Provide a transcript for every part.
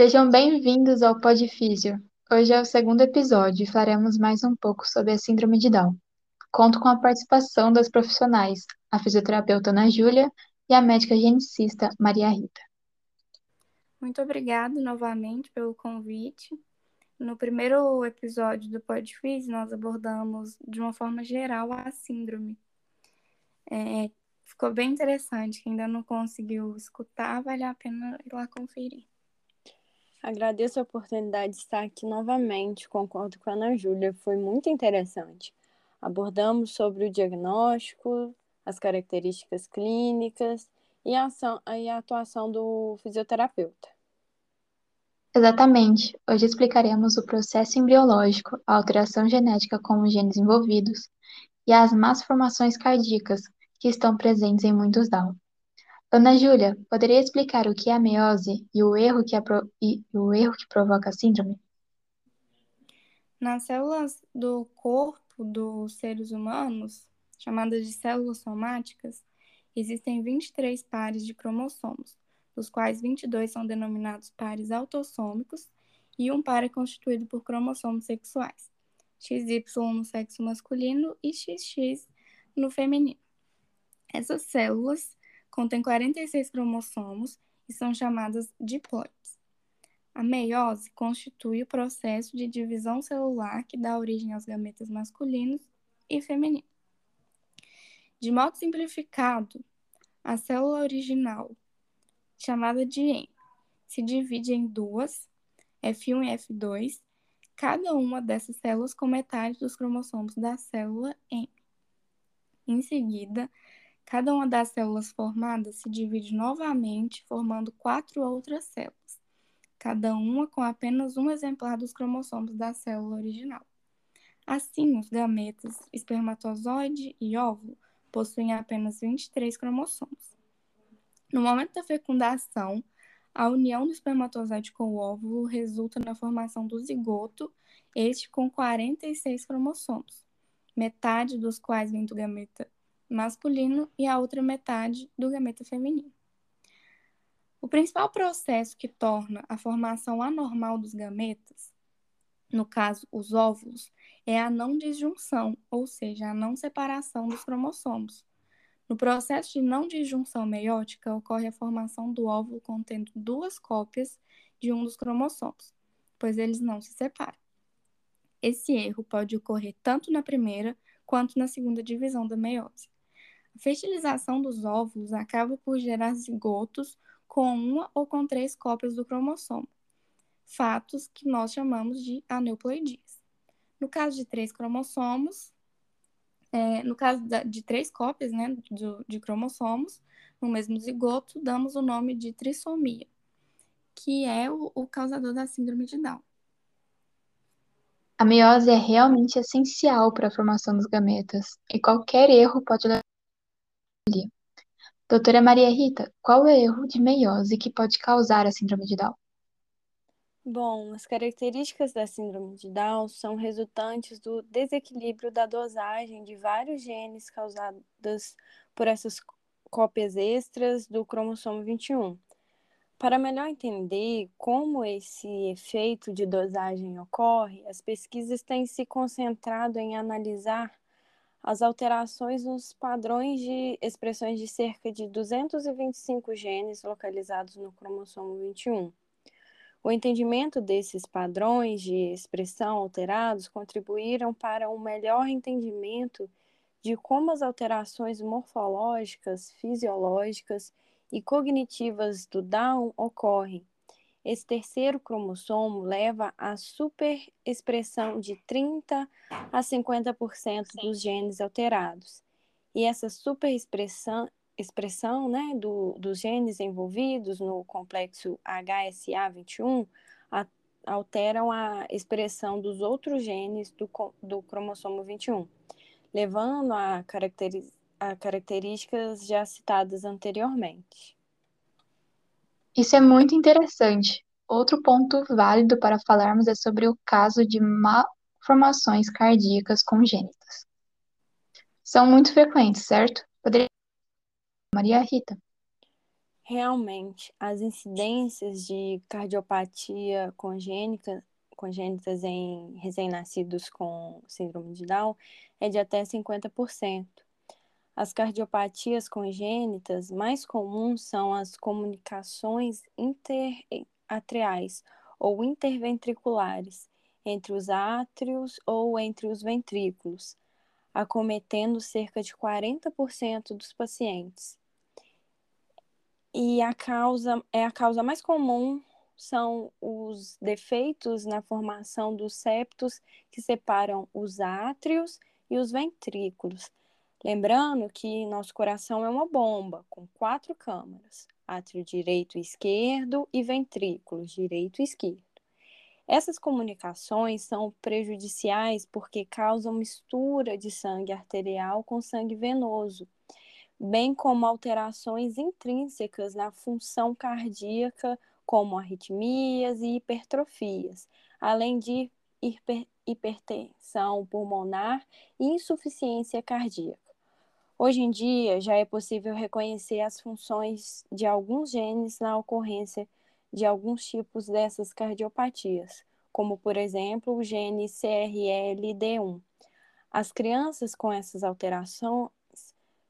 Sejam bem-vindos ao Podfísio. Hoje é o segundo episódio e falaremos mais um pouco sobre a Síndrome de Down. Conto com a participação das profissionais, a fisioterapeuta Ana Júlia e a médica geneticista Maria Rita. Muito obrigada novamente pelo convite. No primeiro episódio do Podfísio, nós abordamos de uma forma geral a síndrome. É, ficou bem interessante. Quem ainda não conseguiu escutar, vale a pena ir lá conferir. Agradeço a oportunidade de estar aqui novamente. Concordo com a Ana Júlia, foi muito interessante. Abordamos sobre o diagnóstico, as características clínicas e a, ação, e a atuação do fisioterapeuta. Exatamente. Hoje explicaremos o processo embriológico, a alteração genética com os genes envolvidos e as más formações cardíacas que estão presentes em muitos Down. Ana Júlia, poderia explicar o que é a meiose e o erro que, e o erro que provoca a síndrome? Nas células do corpo dos seres humanos, chamadas de células somáticas, existem 23 pares de cromossomos, dos quais 22 são denominados pares autossômicos e um par é constituído por cromossomos sexuais, XY no sexo masculino e XX no feminino. Essas células contém 46 cromossomos e são chamadas diploides. A meiose constitui o processo de divisão celular que dá origem aos gametas masculinos e femininos. De modo simplificado, a célula original, chamada de M, se divide em duas, F1 e F2, cada uma dessas células com metade dos cromossomos da célula M. Em seguida, Cada uma das células formadas se divide novamente, formando quatro outras células, cada uma com apenas um exemplar dos cromossomos da célula original. Assim, os gametas, espermatozoide e óvulo possuem apenas 23 cromossomos. No momento da fecundação, a união do espermatozoide com o óvulo resulta na formação do zigoto, este com 46 cromossomos, metade dos quais vem do gameta masculino e a outra metade do gameta feminino. O principal processo que torna a formação anormal dos gametas, no caso os óvulos, é a não disjunção, ou seja, a não separação dos cromossomos. No processo de não disjunção meiótica, ocorre a formação do óvulo contendo duas cópias de um dos cromossomos, pois eles não se separam. Esse erro pode ocorrer tanto na primeira quanto na segunda divisão da meiose. A fertilização dos óvulos acaba por gerar zigotos com uma ou com três cópias do cromossomo, fatos que nós chamamos de aneuploidias. No caso de três cromossomos, é, no caso de três cópias né, de, de cromossomos, no mesmo zigoto, damos o nome de trissomia, que é o, o causador da síndrome de Down. A meiose é realmente essencial para a formação dos gametas, e qualquer erro pode levar Doutora Maria Rita, qual é o erro de meiose que pode causar a síndrome de Down? Bom, as características da síndrome de Down são resultantes do desequilíbrio da dosagem de vários genes causadas por essas cópias extras do cromossomo 21. Para melhor entender como esse efeito de dosagem ocorre, as pesquisas têm se concentrado em analisar as alterações nos padrões de expressões de cerca de 225 genes localizados no cromossomo 21. O entendimento desses padrões de expressão alterados contribuíram para um melhor entendimento de como as alterações morfológicas, fisiológicas e cognitivas do Down ocorrem, esse terceiro cromossomo leva à superexpressão de 30 a 50% dos genes alterados. E essa superexpressão expressão, né, do, dos genes envolvidos no complexo HSA21 a, alteram a expressão dos outros genes do, do cromossomo 21, levando a, caracteri a características já citadas anteriormente. Isso é muito interessante. Outro ponto válido para falarmos é sobre o caso de malformações cardíacas congênitas. São muito frequentes, certo? Poderia Maria Rita. Realmente, as incidências de cardiopatia congênica, congênitas em recém-nascidos com síndrome de Down é de até 50%. As cardiopatias congênitas mais comuns são as comunicações interatriais ou interventriculares entre os átrios ou entre os ventrículos, acometendo cerca de 40% dos pacientes. E a causa é a causa mais comum são os defeitos na formação dos septos que separam os átrios e os ventrículos. Lembrando que nosso coração é uma bomba com quatro câmaras: átrio direito e esquerdo e ventrículos direito e esquerdo. Essas comunicações são prejudiciais porque causam mistura de sangue arterial com sangue venoso, bem como alterações intrínsecas na função cardíaca, como arritmias e hipertrofias, além de hiper hipertensão pulmonar e insuficiência cardíaca. Hoje em dia, já é possível reconhecer as funções de alguns genes na ocorrência de alguns tipos dessas cardiopatias, como, por exemplo, o gene CRLD1. As crianças com essas alterações,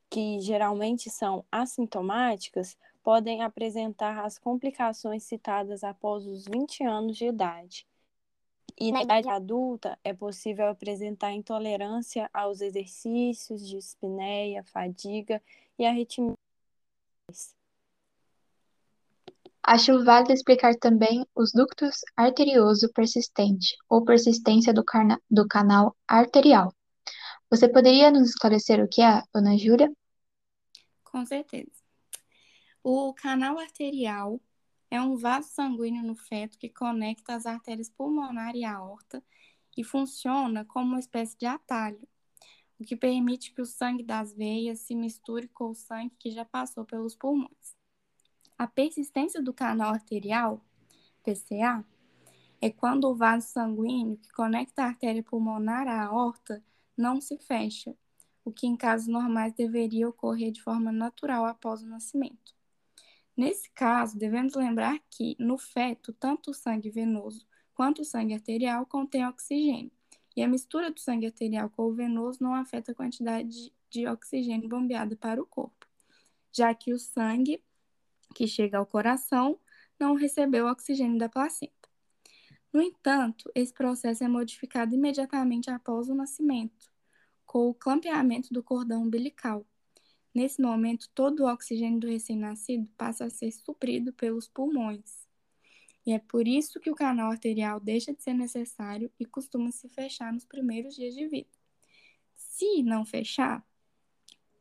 que geralmente são assintomáticas, podem apresentar as complicações citadas após os 20 anos de idade. E na idade adulta é possível apresentar intolerância aos exercícios, dispneia, fadiga e arritmias. Acho válido explicar também os ductos arterioso persistente ou persistência do, do canal arterial. Você poderia nos esclarecer o que é, Ana Júlia? Com certeza. O canal arterial é um vaso sanguíneo no feto que conecta as artérias pulmonar e aorta e funciona como uma espécie de atalho, o que permite que o sangue das veias se misture com o sangue que já passou pelos pulmões. A persistência do canal arterial, PCA, é quando o vaso sanguíneo que conecta a artéria pulmonar à aorta não se fecha, o que em casos normais deveria ocorrer de forma natural após o nascimento. Nesse caso, devemos lembrar que, no feto, tanto o sangue venoso quanto o sangue arterial contém oxigênio, e a mistura do sangue arterial com o venoso não afeta a quantidade de oxigênio bombeada para o corpo, já que o sangue que chega ao coração não recebeu oxigênio da placenta. No entanto, esse processo é modificado imediatamente após o nascimento, com o clampeamento do cordão umbilical, Nesse momento, todo o oxigênio do recém-nascido passa a ser suprido pelos pulmões. E é por isso que o canal arterial deixa de ser necessário e costuma se fechar nos primeiros dias de vida. Se não fechar,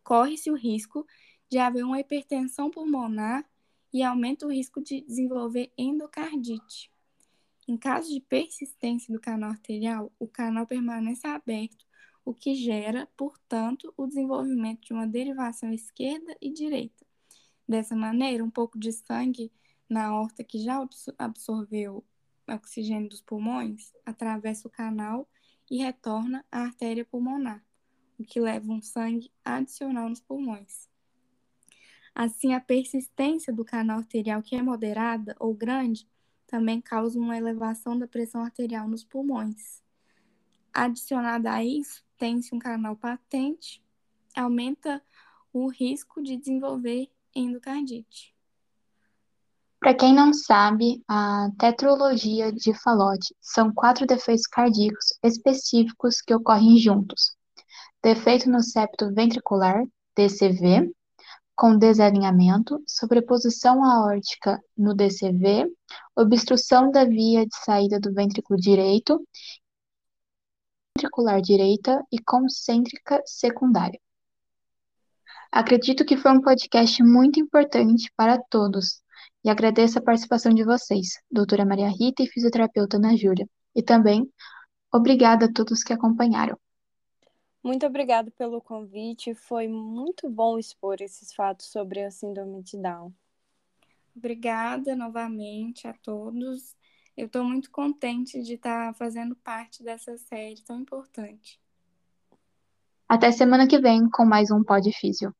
corre-se o risco de haver uma hipertensão pulmonar e aumenta o risco de desenvolver endocardite. Em caso de persistência do canal arterial, o canal permanece aberto o que gera, portanto, o desenvolvimento de uma derivação esquerda e direita. Dessa maneira, um pouco de sangue na horta que já absorveu oxigênio dos pulmões atravessa o canal e retorna à artéria pulmonar, o que leva um sangue adicional nos pulmões. Assim, a persistência do canal arterial, que é moderada ou grande, também causa uma elevação da pressão arterial nos pulmões. Adicionada a isso, tem-se um canal patente, aumenta o risco de desenvolver endocardite. Para quem não sabe, a tetralogia de Fallot são quatro defeitos cardíacos específicos que ocorrem juntos. Defeito no septo ventricular, DCV, com desalinhamento, sobreposição aórtica no DCV, obstrução da via de saída do ventrículo direito ventricular direita e concêntrica secundária. Acredito que foi um podcast muito importante para todos e agradeço a participação de vocês, doutora Maria Rita e fisioterapeuta Ana Júlia, e também obrigada a todos que acompanharam. Muito obrigada pelo convite, foi muito bom expor esses fatos sobre a síndrome de Down. Obrigada novamente a todos eu estou muito contente de estar tá fazendo parte dessa série tão importante. Até semana que vem com mais um Pod Físio.